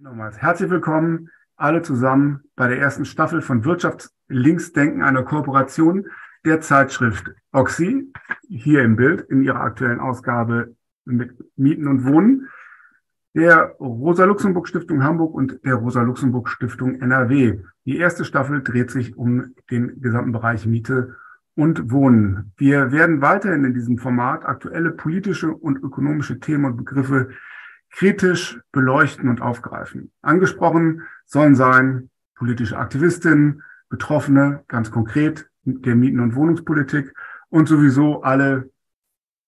Nochmals herzlich willkommen alle zusammen bei der ersten Staffel von Wirtschaftslinksdenken, einer Kooperation der Zeitschrift Oxy, hier im Bild in ihrer aktuellen Ausgabe mit Mieten und Wohnen, der Rosa-Luxemburg-Stiftung Hamburg und der Rosa-Luxemburg-Stiftung NRW. Die erste Staffel dreht sich um den gesamten Bereich Miete und Wohnen. Wir werden weiterhin in diesem Format aktuelle politische und ökonomische Themen und Begriffe kritisch beleuchten und aufgreifen. Angesprochen sollen sein politische Aktivistinnen, Betroffene, ganz konkret der Mieten- und Wohnungspolitik und sowieso alle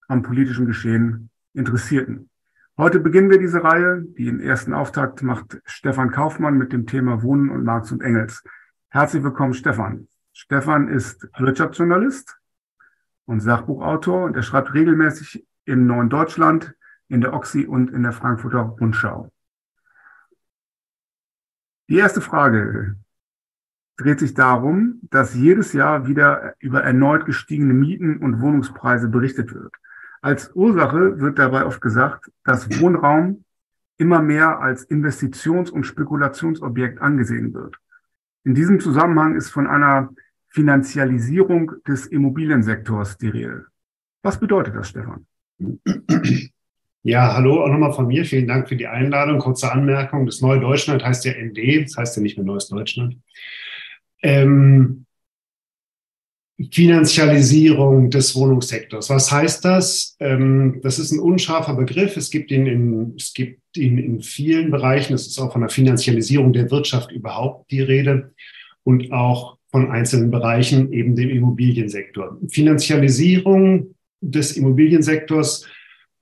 am politischen Geschehen Interessierten. Heute beginnen wir diese Reihe. Die im ersten Auftakt macht Stefan Kaufmann mit dem Thema Wohnen und Marx und Engels. Herzlich willkommen, Stefan. Stefan ist Wirtschaftsjournalist und Sachbuchautor und er schreibt regelmäßig im Neuen Deutschland, in der Oxy und in der Frankfurter Rundschau. Die erste Frage dreht sich darum, dass jedes Jahr wieder über erneut gestiegene Mieten und Wohnungspreise berichtet wird. Als Ursache wird dabei oft gesagt, dass Wohnraum immer mehr als Investitions- und Spekulationsobjekt angesehen wird. In diesem Zusammenhang ist von einer Finanzialisierung des Immobiliensektors die Rede. Was bedeutet das, Stefan? Ja, hallo auch nochmal von mir. Vielen Dank für die Einladung. Kurze Anmerkung. Das Neue Deutschland heißt ja ND, das heißt ja nicht mehr Neues Deutschland. Ähm, Finanzialisierung des Wohnungssektors. Was heißt das? Ähm, das ist ein unscharfer Begriff. Es gibt ihn in, es gibt ihn in vielen Bereichen. Es ist auch von der Finanzialisierung der Wirtschaft überhaupt die Rede und auch von einzelnen Bereichen, eben dem Immobiliensektor. Finanzialisierung des Immobiliensektors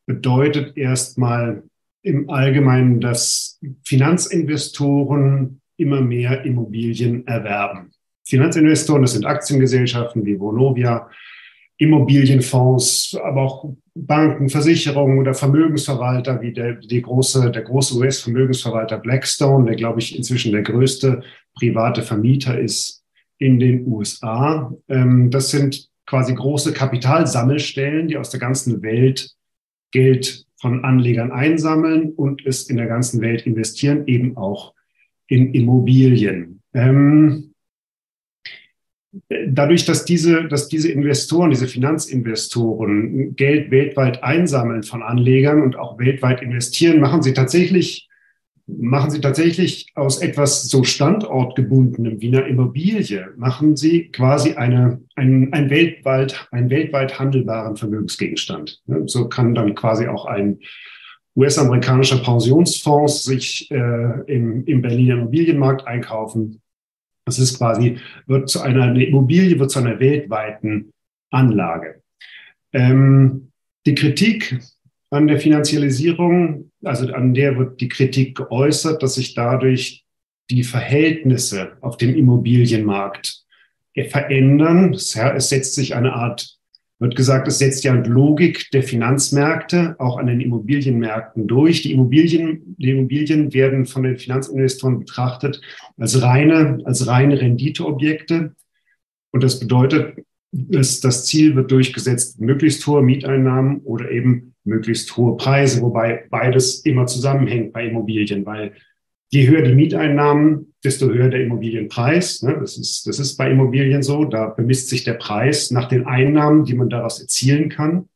bedeutet erstmal im Allgemeinen, dass Finanzinvestoren immer mehr Immobilien erwerben. Finanzinvestoren, das sind Aktiengesellschaften wie Vonovia, Immobilienfonds, aber auch Banken, Versicherungen oder Vermögensverwalter wie der, die große, der große US-Vermögensverwalter Blackstone, der, glaube ich, inzwischen der größte private Vermieter ist in den USA. Ähm, das sind quasi große Kapitalsammelstellen, die aus der ganzen Welt Geld von Anlegern einsammeln und es in der ganzen Welt investieren, eben auch in Immobilien. Ähm, dadurch, dass diese, dass diese Investoren, diese Finanzinvestoren Geld weltweit einsammeln von Anlegern und auch weltweit investieren, machen sie tatsächlich machen Sie tatsächlich aus etwas so standortgebundenem wie einer Immobilie, machen Sie quasi eine, ein, ein, weltweit, ein weltweit handelbaren Vermögensgegenstand. So kann dann quasi auch ein US-amerikanischer Pensionsfonds sich äh, im, im Berliner Immobilienmarkt einkaufen. Das ist quasi, wird zu einer, eine Immobilie wird zu einer weltweiten Anlage. Ähm, die Kritik an der Finanzialisierung, also an der wird die Kritik geäußert, dass sich dadurch die Verhältnisse auf dem Immobilienmarkt verändern. Es setzt sich eine Art, wird gesagt, es setzt ja eine Logik der Finanzmärkte auch an den Immobilienmärkten durch. Die Immobilien, die Immobilien werden von den Finanzinvestoren betrachtet als reine, als reine Renditeobjekte. Und das bedeutet, dass das Ziel wird durchgesetzt, möglichst hohe Mieteinnahmen oder eben möglichst hohe Preise, wobei beides immer zusammenhängt bei Immobilien, weil je höher die Mieteinnahmen, desto höher der Immobilienpreis. Ne? Das, ist, das ist bei Immobilien so. Da bemisst sich der Preis nach den Einnahmen, die man daraus erzielen kann.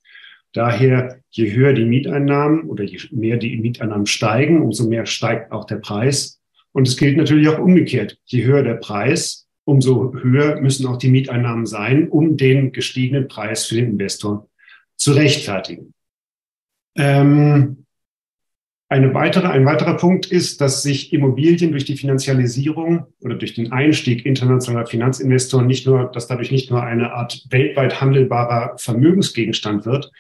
Daher, je höher die Mieteinnahmen oder je mehr die Mieteinnahmen steigen, umso mehr steigt auch der Preis. Und es gilt natürlich auch umgekehrt. Je höher der Preis, umso höher müssen auch die Mieteinnahmen sein, um den gestiegenen Preis für den Investor zu rechtfertigen. Ähm, eine weitere, ein weiterer Punkt ist, dass sich Immobilien durch die Finanzialisierung oder durch den Einstieg internationaler Finanzinvestoren nicht nur, dass dadurch nicht nur eine Art weltweit handelbarer Vermögensgegenstand wird,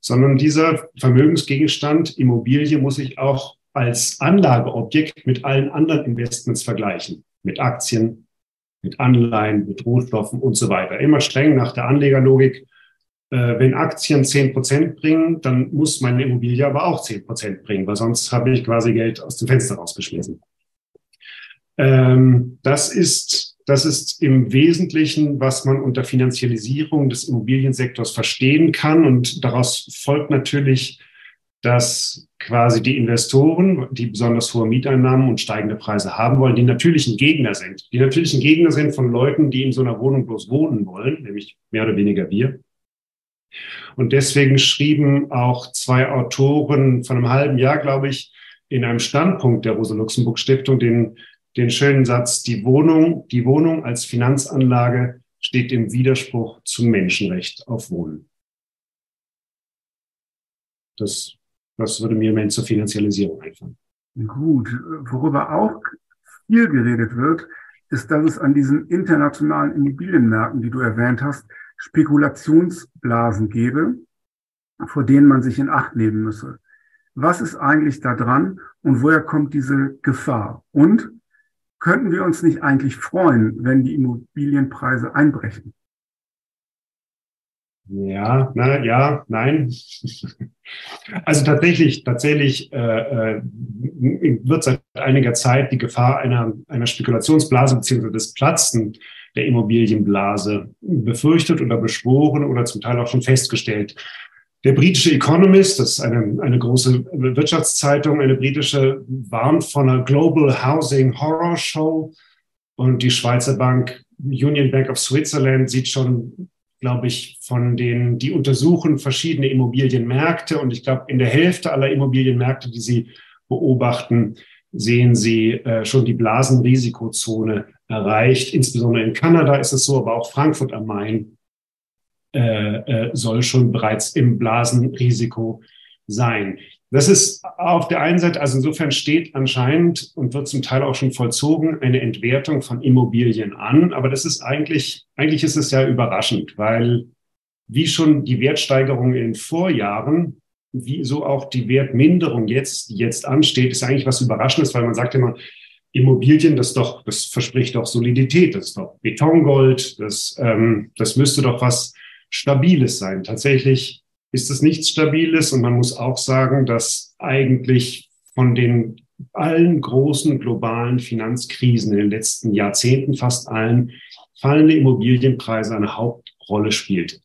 sondern dieser Vermögensgegenstand Immobilie muss sich auch als Anlageobjekt mit allen anderen Investments vergleichen, mit Aktien, mit Anleihen, mit Rohstoffen und so weiter. Immer streng nach der Anlegerlogik wenn Aktien zehn Prozent bringen, dann muss meine Immobilie aber auch zehn Prozent bringen, weil sonst habe ich quasi Geld aus dem Fenster rausgeschmissen. Ähm, das ist, das ist im Wesentlichen, was man unter Finanzialisierung des Immobiliensektors verstehen kann. Und daraus folgt natürlich, dass quasi die Investoren, die besonders hohe Mieteinnahmen und steigende Preise haben wollen, die natürlichen Gegner sind. Die natürlichen Gegner sind von Leuten, die in so einer Wohnung bloß wohnen wollen, nämlich mehr oder weniger wir. Und deswegen schrieben auch zwei Autoren von einem halben Jahr, glaube ich, in einem Standpunkt der Rosa-Luxemburg-Stiftung den, den schönen Satz, die Wohnung, die Wohnung als Finanzanlage steht im Widerspruch zum Menschenrecht auf Wohnen. Das was würde mir im Moment zur Finanzialisierung einfallen? Gut, worüber auch viel geredet wird, ist, dass es an diesen internationalen Immobilienmärkten, die du erwähnt hast, Spekulationsblasen gäbe, vor denen man sich in Acht nehmen müsse. Was ist eigentlich da dran und woher kommt diese Gefahr? Und könnten wir uns nicht eigentlich freuen, wenn die Immobilienpreise einbrechen? Ja, na, ja, nein. Also tatsächlich, tatsächlich äh, äh, wird seit einiger Zeit die Gefahr einer, einer Spekulationsblase beziehungsweise des Platzen der Immobilienblase befürchtet oder beschworen oder zum Teil auch schon festgestellt. Der britische Economist, das ist eine, eine große Wirtschaftszeitung, eine britische, warnt von einer Global Housing Horror Show. Und die Schweizer Bank Union Bank of Switzerland sieht schon glaube ich, von denen, die untersuchen verschiedene Immobilienmärkte. Und ich glaube, in der Hälfte aller Immobilienmärkte, die sie beobachten, sehen sie äh, schon die Blasenrisikozone erreicht. Insbesondere in Kanada ist es so, aber auch Frankfurt am Main äh, äh, soll schon bereits im Blasenrisiko sein. Das ist auf der einen Seite, also insofern steht anscheinend und wird zum Teil auch schon vollzogen eine Entwertung von Immobilien an. Aber das ist eigentlich, eigentlich ist es ja überraschend, weil wie schon die Wertsteigerung in Vorjahren, wie so auch die Wertminderung jetzt, jetzt ansteht, ist eigentlich was Überraschendes, weil man sagt immer, Immobilien, das doch, das verspricht doch Solidität, das ist doch Betongold, das, ähm, das müsste doch was Stabiles sein. Tatsächlich ist es nichts Stabiles. Und man muss auch sagen, dass eigentlich von den allen großen globalen Finanzkrisen in den letzten Jahrzehnten, fast allen, fallende Immobilienpreise eine Hauptrolle spielt.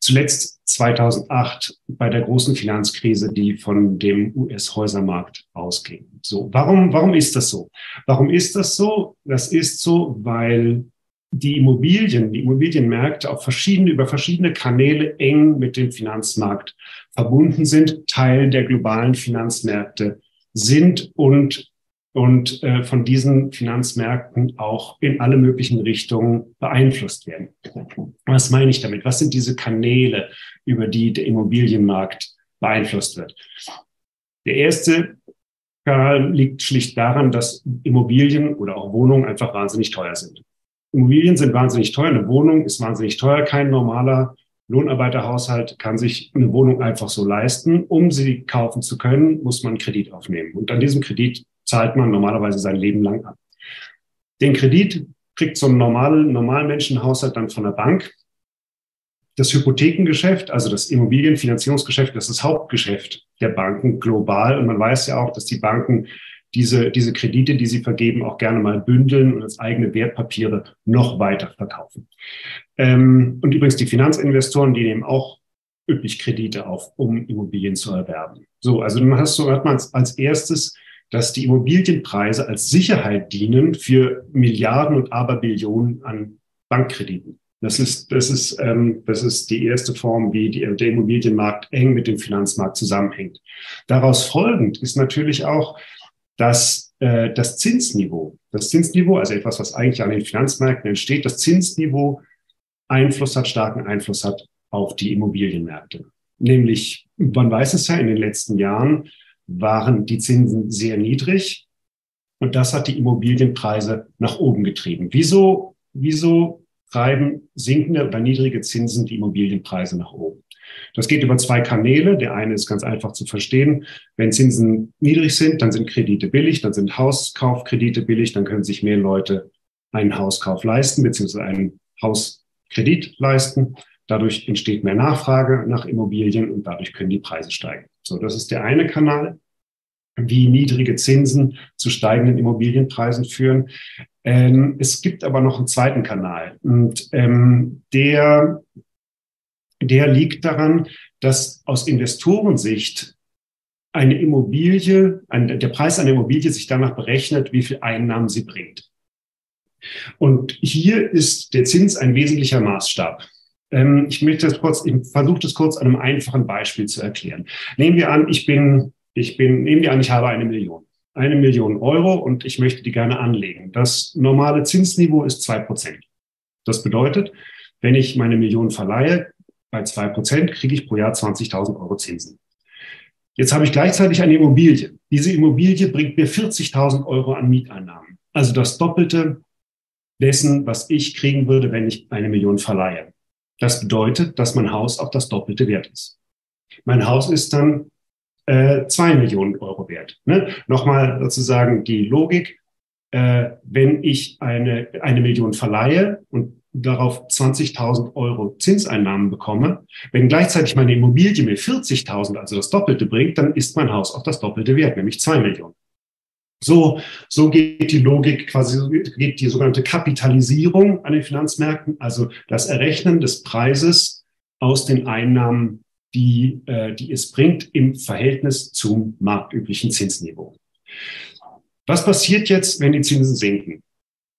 Zuletzt 2008 bei der großen Finanzkrise, die von dem US-Häusermarkt ausging. So, warum, warum ist das so? Warum ist das so? Das ist so, weil die Immobilien, die Immobilienmärkte auf verschiedene, über verschiedene Kanäle eng mit dem Finanzmarkt verbunden sind, Teil der globalen Finanzmärkte sind und, und äh, von diesen Finanzmärkten auch in alle möglichen Richtungen beeinflusst werden. Was meine ich damit? Was sind diese Kanäle, über die der Immobilienmarkt beeinflusst wird? Der erste Kanal liegt schlicht daran, dass Immobilien oder auch Wohnungen einfach wahnsinnig teuer sind. Immobilien sind wahnsinnig teuer. Eine Wohnung ist wahnsinnig teuer. Kein normaler Lohnarbeiterhaushalt kann sich eine Wohnung einfach so leisten. Um sie kaufen zu können, muss man einen Kredit aufnehmen. Und an diesem Kredit zahlt man normalerweise sein Leben lang ab. Den Kredit kriegt so ein normalen, normalen Menschenhaushalt dann von der Bank. Das Hypothekengeschäft, also das Immobilienfinanzierungsgeschäft, das ist das Hauptgeschäft der Banken global. Und man weiß ja auch, dass die Banken diese, diese Kredite, die sie vergeben, auch gerne mal bündeln und als eigene Wertpapiere noch weiter verkaufen. Ähm, und übrigens die Finanzinvestoren, die nehmen auch üppig Kredite auf, um Immobilien zu erwerben. So, also dann hast du, hat man als erstes, dass die Immobilienpreise als Sicherheit dienen für Milliarden und Aberbillionen an Bankkrediten. Das ist, das ist, ähm, das ist die erste Form, wie die, der Immobilienmarkt eng mit dem Finanzmarkt zusammenhängt. Daraus folgend ist natürlich auch, dass äh, das Zinsniveau, das Zinsniveau, also etwas, was eigentlich an den Finanzmärkten entsteht, das Zinsniveau Einfluss hat, starken Einfluss hat auf die Immobilienmärkte. Nämlich, man weiß es ja, in den letzten Jahren waren die Zinsen sehr niedrig und das hat die Immobilienpreise nach oben getrieben. Wieso, wieso treiben sinkende oder niedrige Zinsen die Immobilienpreise nach oben? Das geht über zwei Kanäle. Der eine ist ganz einfach zu verstehen. Wenn Zinsen niedrig sind, dann sind Kredite billig, dann sind Hauskaufkredite billig, dann können sich mehr Leute einen Hauskauf leisten, beziehungsweise einen Hauskredit leisten. Dadurch entsteht mehr Nachfrage nach Immobilien und dadurch können die Preise steigen. So, das ist der eine Kanal, wie niedrige Zinsen zu steigenden Immobilienpreisen führen. Ähm, es gibt aber noch einen zweiten Kanal und ähm, der der liegt daran, dass aus Investorensicht eine Immobilie, ein, der Preis einer Immobilie sich danach berechnet, wie viel Einnahmen sie bringt. Und hier ist der Zins ein wesentlicher Maßstab. Ähm, ich möchte das kurz, ich versuche das kurz an einem einfachen Beispiel zu erklären. Nehmen wir an, ich bin, ich bin, nehmen wir an, ich habe eine Million. Eine Million Euro und ich möchte die gerne anlegen. Das normale Zinsniveau ist zwei Prozent. Das bedeutet, wenn ich meine Million verleihe, bei zwei Prozent kriege ich pro Jahr 20.000 Euro Zinsen. Jetzt habe ich gleichzeitig eine Immobilie. Diese Immobilie bringt mir 40.000 Euro an Mieteinnahmen. Also das Doppelte dessen, was ich kriegen würde, wenn ich eine Million verleihe. Das bedeutet, dass mein Haus auch das Doppelte wert ist. Mein Haus ist dann äh, zwei Millionen Euro wert. Ne? Nochmal sozusagen die Logik. Äh, wenn ich eine, eine Million verleihe und darauf 20.000 Euro Zinseinnahmen bekomme, wenn gleichzeitig meine Immobilie mir 40.000, also das Doppelte bringt, dann ist mein Haus auch das Doppelte wert, nämlich zwei Millionen. So, so geht die Logik quasi, geht die sogenannte Kapitalisierung an den Finanzmärkten, also das Errechnen des Preises aus den Einnahmen, die, äh, die es bringt im Verhältnis zum marktüblichen Zinsniveau. Was passiert jetzt, wenn die Zinsen sinken?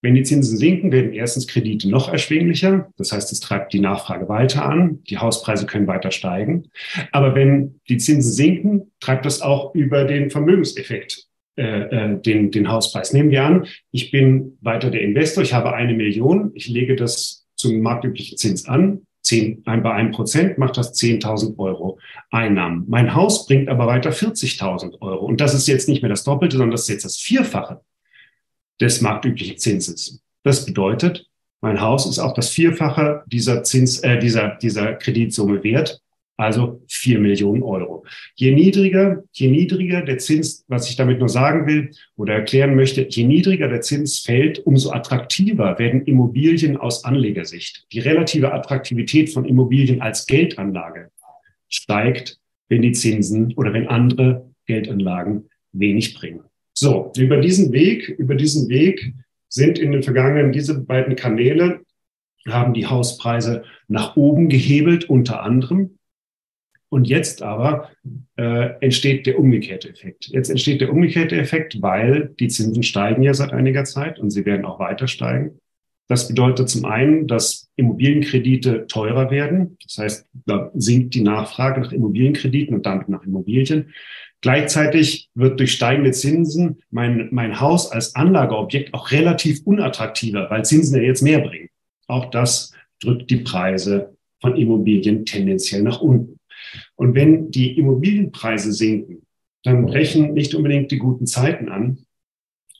Wenn die Zinsen sinken, werden erstens Kredite noch erschwinglicher. Das heißt, es treibt die Nachfrage weiter an. Die Hauspreise können weiter steigen. Aber wenn die Zinsen sinken, treibt das auch über den Vermögenseffekt äh, äh, den, den Hauspreis. Nehmen wir an, ich bin weiter der Investor, ich habe eine Million, ich lege das zum marktüblichen Zins an, 10, ein, bei einem Prozent macht das 10.000 Euro Einnahmen. Mein Haus bringt aber weiter 40.000 Euro. Und das ist jetzt nicht mehr das Doppelte, sondern das ist jetzt das Vierfache des marktüblichen Zinses. Das bedeutet, mein Haus ist auch das Vierfache dieser Zins, äh, dieser, dieser Kreditsumme wert also vier Millionen Euro. Je niedriger, je niedriger der Zins, was ich damit nur sagen will oder erklären möchte, je niedriger der Zins fällt, umso attraktiver werden Immobilien aus Anlegersicht. Die relative Attraktivität von Immobilien als Geldanlage steigt, wenn die Zinsen oder wenn andere Geldanlagen wenig bringen. So, über diesen Weg, über diesen Weg sind in den vergangenen diese beiden Kanäle haben die Hauspreise nach oben gehebelt, unter anderem. Und jetzt aber äh, entsteht der umgekehrte Effekt. Jetzt entsteht der umgekehrte Effekt, weil die Zinsen steigen ja seit einiger Zeit und sie werden auch weiter steigen. Das bedeutet zum einen, dass Immobilienkredite teurer werden. Das heißt, da sinkt die Nachfrage nach Immobilienkrediten und damit nach Immobilien. Gleichzeitig wird durch steigende Zinsen mein, mein Haus als Anlageobjekt auch relativ unattraktiver, weil Zinsen ja jetzt mehr bringen. Auch das drückt die Preise von Immobilien tendenziell nach unten. Und wenn die Immobilienpreise sinken, dann brechen nicht unbedingt die guten Zeiten an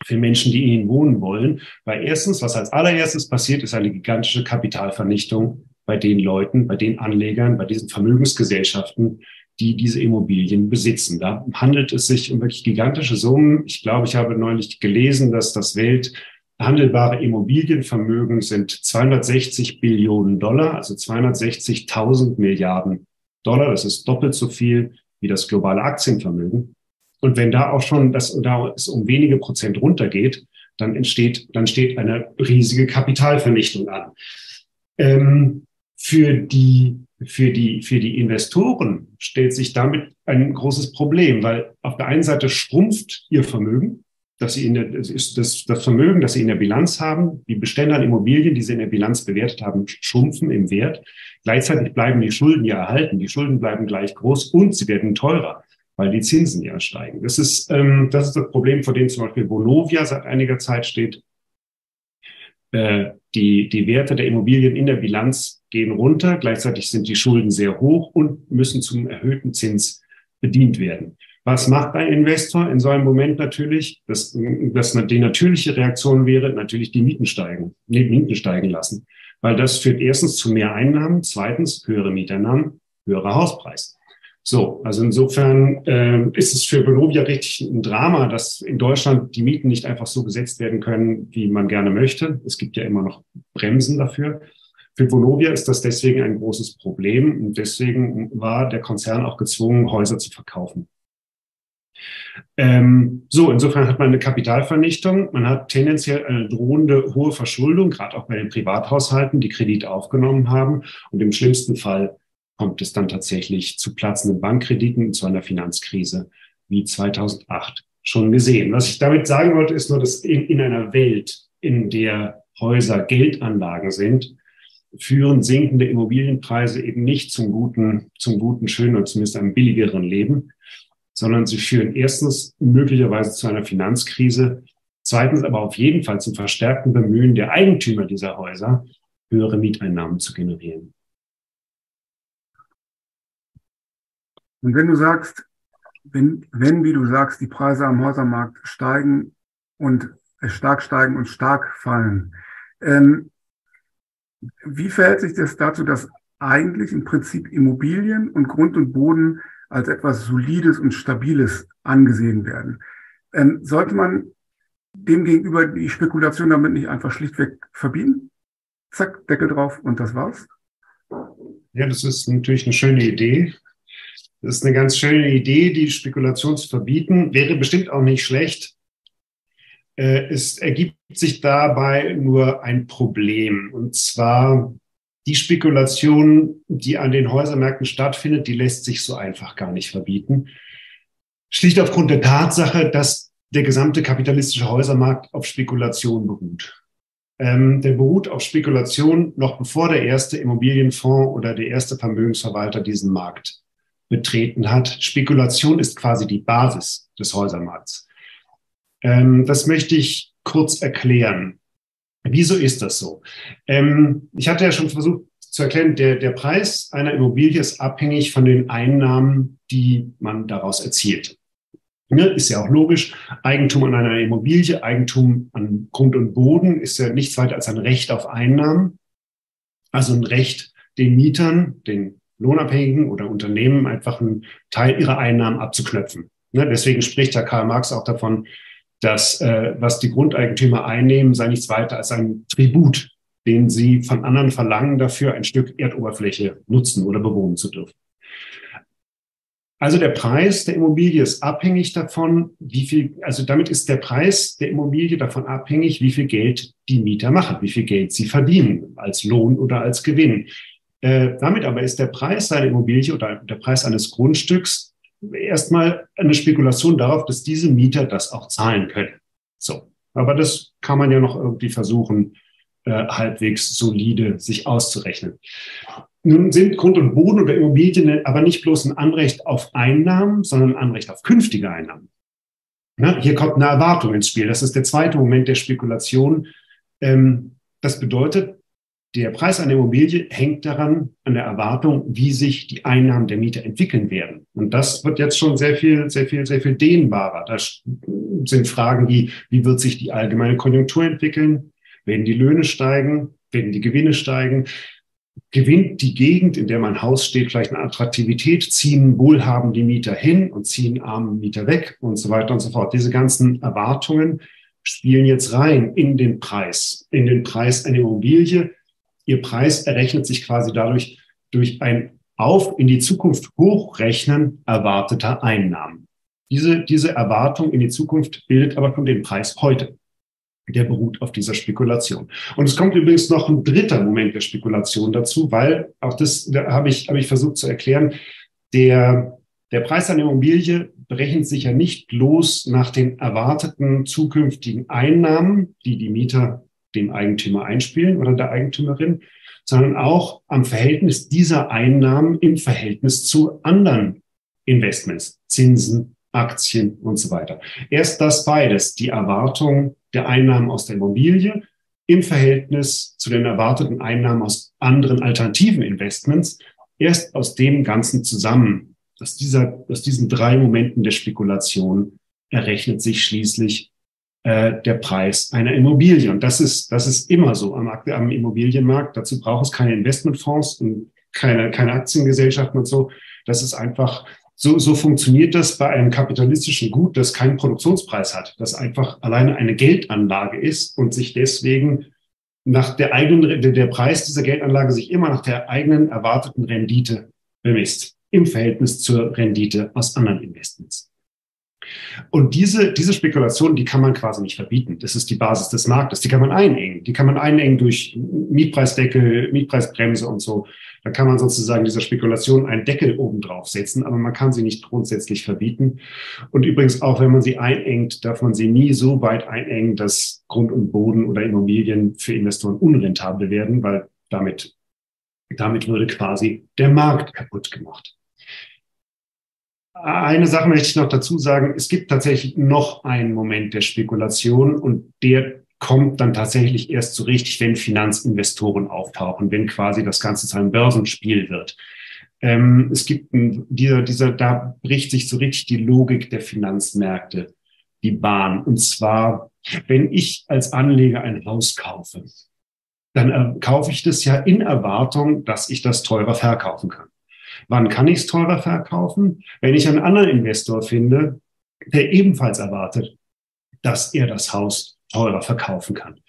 für Menschen, die in ihnen wohnen wollen. Weil erstens, was als allererstes passiert, ist eine gigantische Kapitalvernichtung bei den Leuten, bei den Anlegern, bei diesen Vermögensgesellschaften, die diese Immobilien besitzen. Da handelt es sich um wirklich gigantische Summen. Ich glaube, ich habe neulich gelesen, dass das Welt handelbare Immobilienvermögen sind 260 Billionen Dollar, also 260.000 Milliarden Dollar. Das ist doppelt so viel wie das globale Aktienvermögen. Und wenn da auch schon das, da es um wenige Prozent runtergeht, dann entsteht, dann steht eine riesige Kapitalvernichtung an. Ähm, für die, für die, für die Investoren stellt sich damit ein großes Problem, weil auf der einen Seite schrumpft ihr Vermögen, dass sie in der, das, ist das, das Vermögen, das sie in der Bilanz haben, die Bestände an Immobilien, die sie in der Bilanz bewertet haben, schrumpfen im Wert. Gleichzeitig bleiben die Schulden ja erhalten. Die Schulden bleiben gleich groß und sie werden teurer, weil die Zinsen ja steigen. Das ist, ähm, das ist das Problem, vor dem zum Beispiel Vonovia seit einiger Zeit steht. Äh, die, die Werte der Immobilien in der Bilanz gehen runter. Gleichzeitig sind die Schulden sehr hoch und müssen zum erhöhten Zins bedient werden. Was macht ein Investor in so einem Moment natürlich? Das, das die natürliche Reaktion wäre natürlich die Mieten steigen, die Mieten steigen lassen. Weil das führt erstens zu mehr Einnahmen, zweitens höhere Mieteinnahmen, höherer Hauspreis. So, also insofern äh, ist es für Vonovia richtig ein Drama, dass in Deutschland die Mieten nicht einfach so gesetzt werden können, wie man gerne möchte. Es gibt ja immer noch Bremsen dafür. Für Vonovia ist das deswegen ein großes Problem und deswegen war der Konzern auch gezwungen, Häuser zu verkaufen. Ähm, so, insofern hat man eine Kapitalvernichtung. Man hat tendenziell eine drohende hohe Verschuldung, gerade auch bei den Privathaushalten, die Kredit aufgenommen haben. Und im schlimmsten Fall kommt es dann tatsächlich zu platzenden Bankkrediten, zu einer Finanzkrise wie 2008 schon gesehen. Was ich damit sagen wollte, ist nur, dass in, in einer Welt, in der Häuser Geldanlagen sind, führen sinkende Immobilienpreise eben nicht zum guten, zum guten, schönen und zumindest einem billigeren Leben, sondern sie führen erstens möglicherweise zu einer Finanzkrise, zweitens aber auf jeden Fall zum verstärkten Bemühen der Eigentümer dieser Häuser, höhere Mieteinnahmen zu generieren. Und wenn du sagst, wenn, wenn, wie du sagst, die Preise am Häusermarkt steigen und äh, stark steigen und stark fallen, ähm, wie verhält sich das dazu, dass eigentlich im Prinzip Immobilien und Grund und Boden als etwas Solides und Stabiles angesehen werden? Ähm, sollte man demgegenüber die Spekulation damit nicht einfach schlichtweg verbieten? Zack, Deckel drauf und das war's? Ja, das ist natürlich eine schöne Idee. Das ist eine ganz schöne Idee, die Spekulation zu verbieten. Wäre bestimmt auch nicht schlecht. Äh, es ergibt sich dabei nur ein Problem. Und zwar die Spekulation, die an den Häusermärkten stattfindet, die lässt sich so einfach gar nicht verbieten. Schlicht aufgrund der Tatsache, dass der gesamte kapitalistische Häusermarkt auf Spekulation beruht. Ähm, der beruht auf Spekulation noch bevor der erste Immobilienfonds oder der erste Vermögensverwalter diesen Markt betreten hat. Spekulation ist quasi die Basis des Häusermarkts. Ähm, das möchte ich kurz erklären. Wieso ist das so? Ähm, ich hatte ja schon versucht zu erklären, der, der Preis einer Immobilie ist abhängig von den Einnahmen, die man daraus erzielt. Ne, ist ja auch logisch. Eigentum an einer Immobilie, Eigentum an Grund und Boden ist ja nichts weiter als ein Recht auf Einnahmen. Also ein Recht, den Mietern, den Lohnabhängigen oder Unternehmen einfach einen Teil ihrer Einnahmen abzuknöpfen. Ne, deswegen spricht ja Karl Marx auch davon, dass äh, was die Grundeigentümer einnehmen, sei nichts weiter als ein Tribut, den sie von anderen verlangen, dafür ein Stück Erdoberfläche nutzen oder bewohnen zu dürfen. Also der Preis der Immobilie ist abhängig davon, wie viel, also damit ist der Preis der Immobilie davon abhängig, wie viel Geld die Mieter machen, wie viel Geld sie verdienen, als Lohn oder als Gewinn. Äh, damit aber ist der Preis seiner Immobilie oder der Preis eines Grundstücks erstmal eine Spekulation darauf, dass diese Mieter das auch zahlen können. So. Aber das kann man ja noch irgendwie versuchen, äh, halbwegs solide sich auszurechnen. Nun sind Grund und Boden oder Immobilien aber nicht bloß ein Anrecht auf Einnahmen, sondern ein Anrecht auf künftige Einnahmen. Ja, hier kommt eine Erwartung ins Spiel. Das ist der zweite Moment der Spekulation. Ähm, das bedeutet, der Preis einer Immobilie hängt daran, an der Erwartung, wie sich die Einnahmen der Mieter entwickeln werden. Und das wird jetzt schon sehr viel, sehr viel, sehr viel dehnbarer. Da sind Fragen wie, wie wird sich die allgemeine Konjunktur entwickeln? Werden die Löhne steigen? Werden die Gewinne steigen? Gewinnt die Gegend, in der mein Haus steht, vielleicht eine Attraktivität? Ziehen wohlhabende Mieter hin und ziehen arme Mieter weg und so weiter und so fort? Diese ganzen Erwartungen spielen jetzt rein in den Preis, in den Preis einer Immobilie Ihr Preis errechnet sich quasi dadurch durch ein auf in die Zukunft hochrechnen erwarteter Einnahmen. Diese, diese Erwartung in die Zukunft bildet aber schon den Preis heute. Der beruht auf dieser Spekulation. Und es kommt übrigens noch ein dritter Moment der Spekulation dazu, weil auch das da habe ich, habe ich versucht zu erklären. Der, der Preis einer Immobilie berechnet sich ja nicht bloß nach den erwarteten zukünftigen Einnahmen, die die Mieter dem Eigentümer einspielen oder der Eigentümerin, sondern auch am Verhältnis dieser Einnahmen im Verhältnis zu anderen Investments, Zinsen, Aktien und so weiter. Erst das beides, die Erwartung der Einnahmen aus der Immobilie im Verhältnis zu den erwarteten Einnahmen aus anderen alternativen Investments, erst aus dem Ganzen zusammen, aus, dieser, aus diesen drei Momenten der Spekulation errechnet sich schließlich äh, der Preis einer Immobilie. Und das ist, das ist immer so am, am Immobilienmarkt. Dazu braucht es keine Investmentfonds und keine, keine Aktiengesellschaften und so. Das ist einfach, so, so funktioniert das bei einem kapitalistischen Gut, das keinen Produktionspreis hat, das einfach alleine eine Geldanlage ist und sich deswegen nach der eigenen, der Preis dieser Geldanlage sich immer nach der eigenen erwarteten Rendite bemisst im Verhältnis zur Rendite aus anderen Investments. Und diese, diese Spekulation, die kann man quasi nicht verbieten. Das ist die Basis des Marktes. Die kann man einengen. Die kann man einengen durch Mietpreisdeckel, Mietpreisbremse und so. Da kann man sozusagen dieser Spekulation einen Deckel obendrauf setzen, aber man kann sie nicht grundsätzlich verbieten. Und übrigens auch, wenn man sie einengt, darf man sie nie so weit einengen, dass Grund und Boden oder Immobilien für Investoren unrentabel werden, weil damit, damit würde quasi der Markt kaputt gemacht. Eine Sache möchte ich noch dazu sagen. Es gibt tatsächlich noch einen Moment der Spekulation und der kommt dann tatsächlich erst so richtig, wenn Finanzinvestoren auftauchen, wenn quasi das Ganze zu einem Börsenspiel wird. Ähm, es gibt ein, dieser, dieser, da bricht sich so richtig die Logik der Finanzmärkte die Bahn. Und zwar, wenn ich als Anleger ein Haus kaufe, dann äh, kaufe ich das ja in Erwartung, dass ich das teurer verkaufen kann. Wann kann ich es teurer verkaufen? Wenn ich einen anderen Investor finde, der ebenfalls erwartet, dass er das Haus teurer verkaufen kann.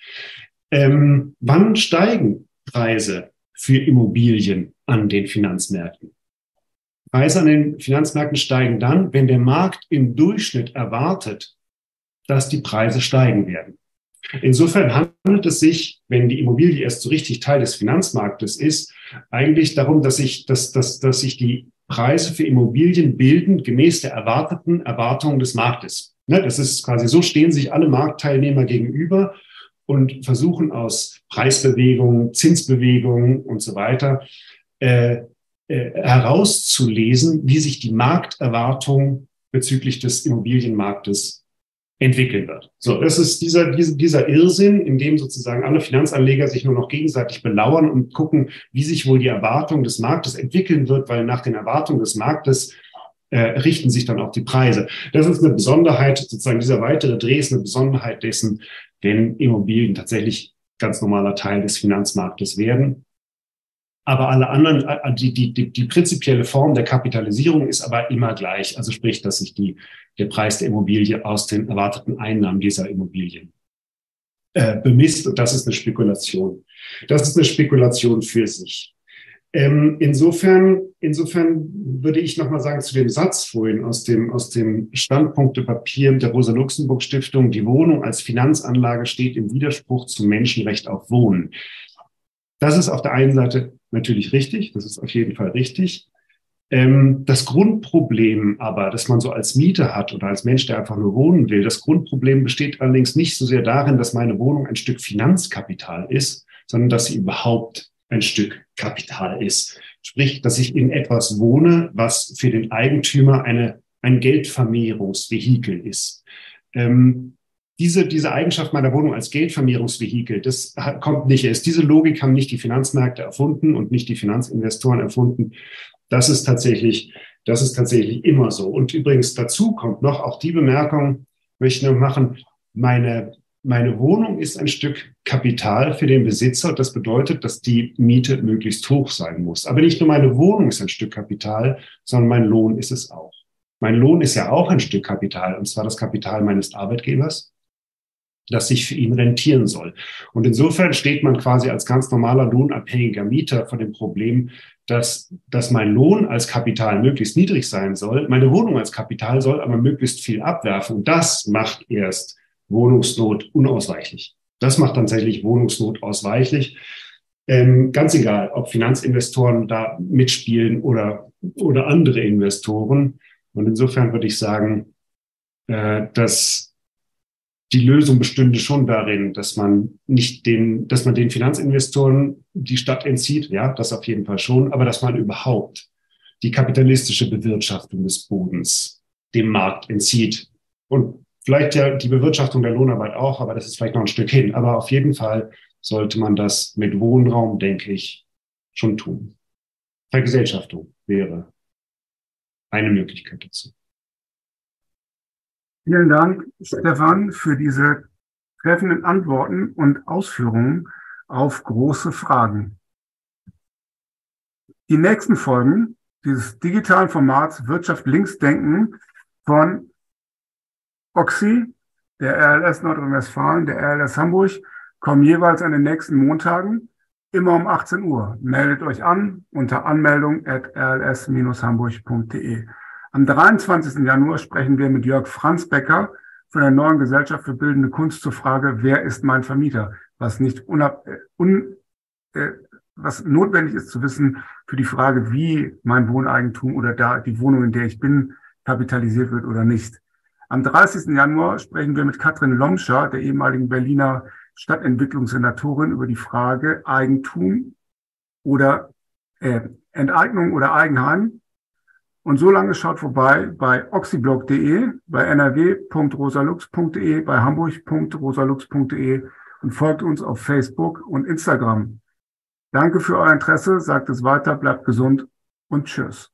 Ähm, wann steigen Preise für Immobilien an den Finanzmärkten? Preise an den Finanzmärkten steigen dann, wenn der Markt im Durchschnitt erwartet, dass die Preise steigen werden. Insofern handelt es sich, wenn die Immobilie erst so richtig Teil des Finanzmarktes ist, eigentlich darum, dass sich, dass, dass, dass sich die Preise für Immobilien bilden gemäß der erwarteten Erwartungen des Marktes. Ne, das ist quasi so, stehen sich alle Marktteilnehmer gegenüber und versuchen aus Preisbewegungen, Zinsbewegungen und so weiter äh, äh, herauszulesen, wie sich die Markterwartung bezüglich des Immobilienmarktes entwickeln wird. So, das ist dieser, dieser, dieser Irrsinn, in dem sozusagen alle Finanzanleger sich nur noch gegenseitig belauern und gucken, wie sich wohl die Erwartung des Marktes entwickeln wird, weil nach den Erwartungen des Marktes äh, richten sich dann auch die Preise. Das ist eine Besonderheit, sozusagen dieser weitere Dreh ist eine Besonderheit dessen, wenn Immobilien tatsächlich ganz normaler Teil des Finanzmarktes werden. Aber alle anderen, äh, die, die, die, die prinzipielle Form der Kapitalisierung ist aber immer gleich. Also sprich, dass sich die, der Preis der Immobilie aus den erwarteten Einnahmen dieser Immobilien äh, bemisst. Und das ist eine Spekulation. Das ist eine Spekulation für sich. Ähm, insofern, insofern würde ich nochmal sagen zu dem Satz vorhin aus dem, aus dem Standpunktepapier der Rosa-Luxemburg-Stiftung, die Wohnung als Finanzanlage steht im Widerspruch zum Menschenrecht auf Wohnen. Das ist auf der einen Seite natürlich richtig, das ist auf jeden Fall richtig. Ähm, das Grundproblem aber, das man so als Miete hat oder als Mensch, der einfach nur wohnen will, das Grundproblem besteht allerdings nicht so sehr darin, dass meine Wohnung ein Stück Finanzkapital ist, sondern dass sie überhaupt ein Stück Kapital ist. Sprich, dass ich in etwas wohne, was für den Eigentümer eine, ein Geldvermehrungsvehikel ist. Ähm, diese, diese Eigenschaft meiner Wohnung als Geldvermehrungsvehikel, das kommt nicht erst. Diese Logik haben nicht die Finanzmärkte erfunden und nicht die Finanzinvestoren erfunden. Das ist tatsächlich, das ist tatsächlich immer so. Und übrigens dazu kommt noch auch die Bemerkung, möchte ich noch machen, meine, meine Wohnung ist ein Stück Kapital für den Besitzer. Das bedeutet, dass die Miete möglichst hoch sein muss. Aber nicht nur meine Wohnung ist ein Stück Kapital, sondern mein Lohn ist es auch. Mein Lohn ist ja auch ein Stück Kapital, und zwar das Kapital meines Arbeitgebers das sich für ihn rentieren soll. Und insofern steht man quasi als ganz normaler lohnabhängiger Mieter vor dem Problem, dass, dass mein Lohn als Kapital möglichst niedrig sein soll, meine Wohnung als Kapital soll aber möglichst viel abwerfen. Und das macht erst Wohnungsnot unausweichlich. Das macht tatsächlich Wohnungsnot ausweichlich. Ähm, ganz egal, ob Finanzinvestoren da mitspielen oder, oder andere Investoren. Und insofern würde ich sagen, äh, dass die Lösung bestünde schon darin, dass man nicht den, dass man den Finanzinvestoren die Stadt entzieht, ja, das auf jeden Fall schon, aber dass man überhaupt die kapitalistische Bewirtschaftung des Bodens dem Markt entzieht. Und vielleicht ja die Bewirtschaftung der Lohnarbeit auch, aber das ist vielleicht noch ein Stück hin. Aber auf jeden Fall sollte man das mit Wohnraum, denke ich, schon tun. Vergesellschaftung wäre eine Möglichkeit dazu. Vielen Dank, Stefan, für diese treffenden Antworten und Ausführungen auf große Fragen. Die nächsten Folgen dieses digitalen Formats Wirtschaft links denken von Oxy, der RLS Nordrhein-Westfalen, der RLS Hamburg, kommen jeweils an den nächsten Montagen, immer um 18 Uhr. Meldet euch an unter anmeldung at rls-hamburg.de. Am 23. Januar sprechen wir mit Jörg Franzbecker von der neuen Gesellschaft für bildende Kunst zur Frage, wer ist mein Vermieter? Was nicht unab, äh, un, äh, was notwendig ist zu wissen für die Frage, wie mein Wohneigentum oder da die Wohnung, in der ich bin, kapitalisiert wird oder nicht. Am 30. Januar sprechen wir mit Katrin Lomscher, der ehemaligen Berliner Stadtentwicklungssenatorin, über die Frage Eigentum oder äh, Enteignung oder Eigenheim und so lange schaut vorbei bei oxyblog.de, bei nrw.rosalux.de, bei hamburg.rosalux.de und folgt uns auf Facebook und Instagram. Danke für euer Interesse, sagt es weiter, bleibt gesund und tschüss.